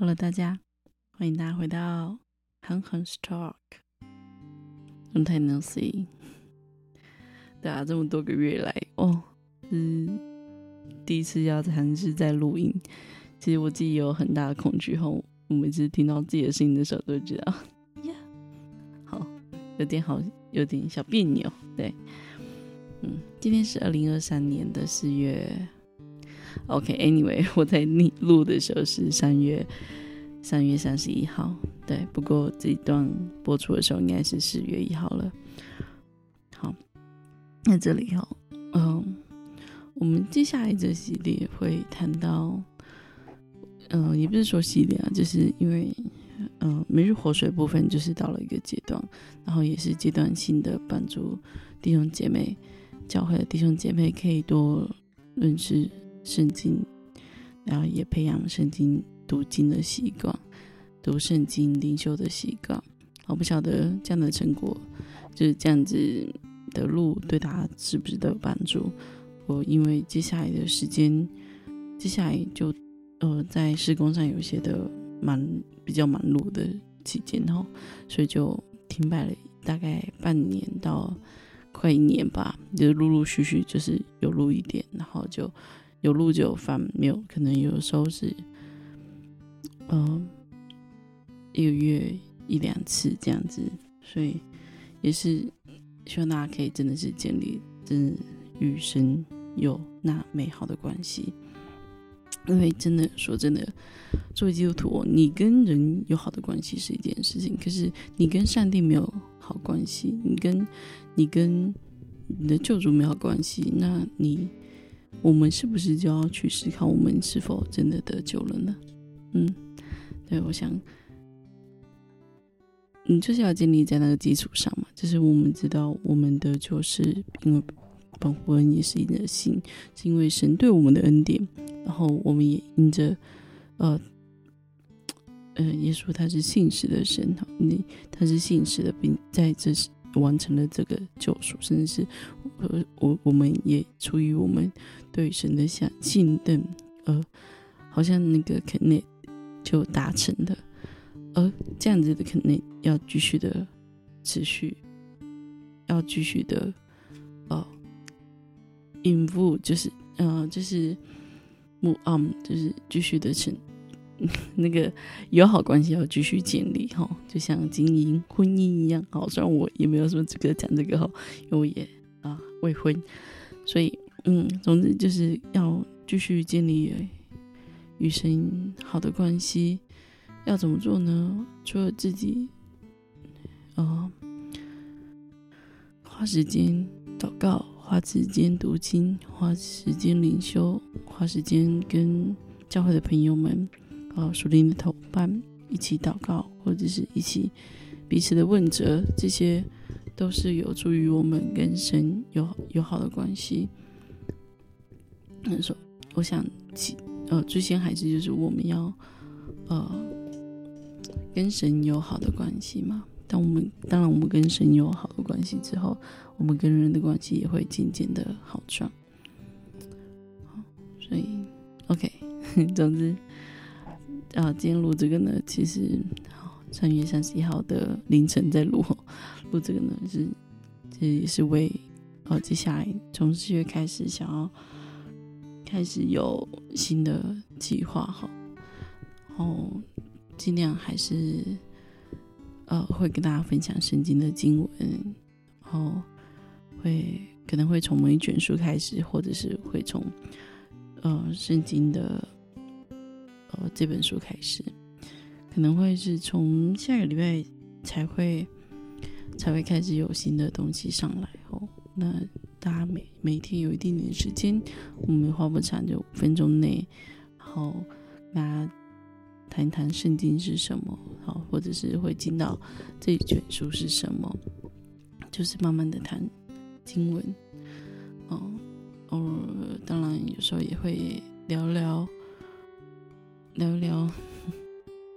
Hello，大家，欢迎大家回到狠狠 Talk。long time no see。对啊，这么多个月来，哦，是第一次要尝试在录音。其实我自己有很大的恐惧，后我每次听到自己的声音的时候，都知道，呀，好，有点好，有点小别扭。对，嗯，今天是二零二三年的四月。OK，Anyway，我在你录的时候是三月三月三十一号，对。不过这一段播出的时候应该是四月一号了。好，那这里哦，嗯，我们接下来这系列会谈到，嗯，也不是说系列啊，就是因为，嗯，每日活水部分就是到了一个阶段，然后也是阶段性的帮助弟兄姐妹教会的弟兄姐妹可以多认识。圣经，然后也培养圣经读经的习惯，读圣经灵修的习惯。我不晓得这样的成果，就是这样子的路，对他是不是都有帮助？我因为接下来的时间，接下来就呃在施工上有一些的忙，比较忙碌的期间哈，所以就停摆了大概半年到快一年吧，就陆陆续续就是有录一点，然后就。有路就有饭，没有可能有的时候是，嗯，一个月一两次这样子，所以也是希望大家可以真的是建立真与神有那美好的关系，因为真的说真的，作为基督徒，你跟人有好的关系是一件事情，可是你跟上帝没有好关系，你跟你跟你的救主没有关系，那你。我们是不是就要去思考，我们是否真的得救了呢？嗯，对，我想，嗯，就是要建立在那个基础上嘛。就是我们知道，我们的救是因为本乎恩也是因着信，是因为神对我们的恩典，然后我们也因着，呃，呃，耶稣他是信实的神，你他是信实的，并在这是。完成了这个救赎，甚至是我，我我们也出于我们对神的相信任，呃，好像那个肯内就达成的，而这样子的肯内要继续的持续，要继续的呃，应付就是呃就是 move on 就是继续的成。那个友好关系要继续建立哈，就像经营婚姻一样。好，虽然我也没有什么资格讲这个哈，因为我也啊未婚，所以嗯，总之就是要继续建立与神好的关系。要怎么做呢？除了自己啊，花时间祷告，花时间读经，花时间灵修，花时间跟教会的朋友们。呃，属灵的同伴一起祷告，或者是一起彼此的问责，这些都是有助于我们跟神有友好的关系。那说，我想起呃，最先还是就是我们要呃跟神有好的关系嘛。当我们当然我们跟神有好的关系之后，我们跟人的关系也会渐渐的好转。好，所以 OK，总之。啊，今天录这个呢，其实三月三十一号的凌晨在录，录这个呢是，这也是为呃接下来从四月开始想要开始有新的计划哈，然后尽量还是呃会跟大家分享圣经的经文，然后会可能会从某一卷书开始，或者是会从呃圣经的。呃，这本书开始，可能会是从下个礼拜才会才会开始有新的东西上来哦。那大家每每天有一定点时间，我们花不长，就五分钟内，然后大家谈一谈圣经是什么，好，或者是会进到这一卷书是什么，就是慢慢的谈经文，哦，哦，当然有时候也会聊聊。聊一聊，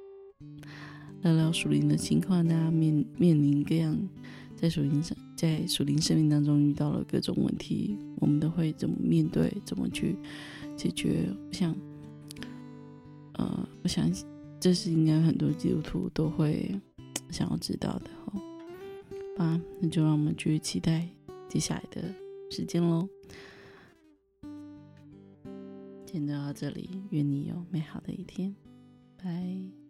聊聊属灵的情况，大家面面临各样在属灵上在属灵生命当中遇到了各种问题，我们都会怎么面对，怎么去解决？我想，呃，我想这是应该很多基督徒都会 想要知道的哦。啊，那就让我们继续期待接下来的时间喽。今天就到这里愿你有美好的一天。拜。